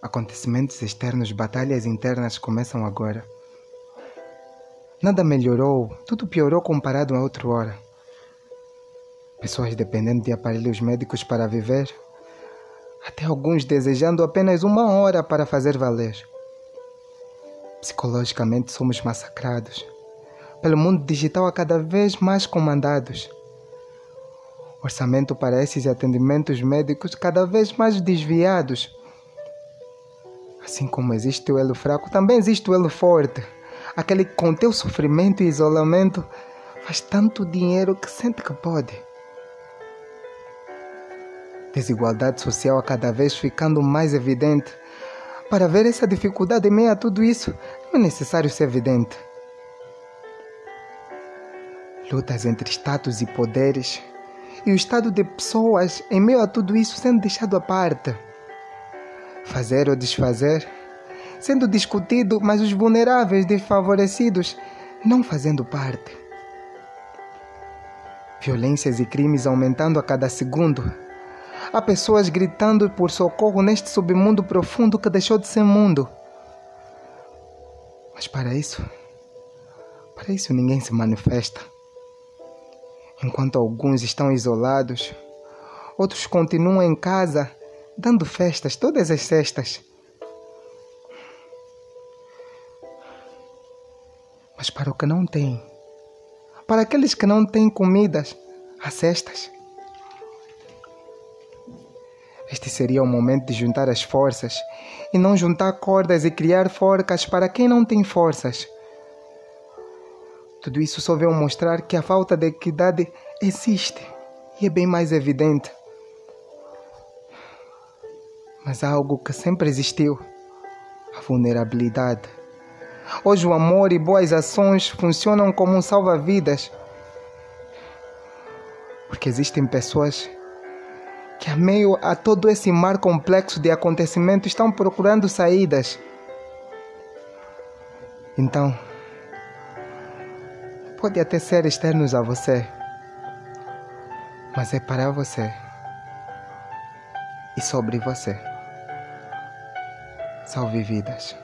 Acontecimentos externos, batalhas internas começam agora. Nada melhorou, tudo piorou comparado a outra hora. Pessoas dependendo de aparelhos médicos para viver, até alguns desejando apenas uma hora para fazer valer. Psicologicamente somos massacrados, pelo mundo digital a cada vez mais comandados. Orçamento para esses atendimentos médicos cada vez mais desviados. Assim como existe o elo fraco, também existe o elo forte. Aquele que com teu sofrimento e isolamento faz tanto dinheiro que sente que pode. Desigualdade social a cada vez ficando mais evidente. Para ver essa dificuldade em meio a tudo isso, não é necessário ser evidente. Lutas entre status e poderes, e o estado de pessoas em meio a tudo isso sendo deixado à parte. Fazer ou desfazer, sendo discutido, mas os vulneráveis, desfavorecidos, não fazendo parte. Violências e crimes aumentando a cada segundo. Há pessoas gritando por socorro neste submundo profundo que deixou de ser mundo. Mas para isso, para isso ninguém se manifesta. Enquanto alguns estão isolados, outros continuam em casa, dando festas todas as sextas. Mas para o que não tem, para aqueles que não têm comidas, há cestas. Este seria o momento de juntar as forças e não juntar cordas e criar forcas para quem não tem forças. Tudo isso só veio mostrar que a falta de equidade existe e é bem mais evidente. Mas algo que sempre existiu: a vulnerabilidade. Hoje o amor e boas ações funcionam como um salva-vidas. Porque existem pessoas que, a meio a todo esse mar complexo de acontecimentos, estão procurando saídas. Então, pode até ser externos a você, mas é para você e sobre você. Salve vidas.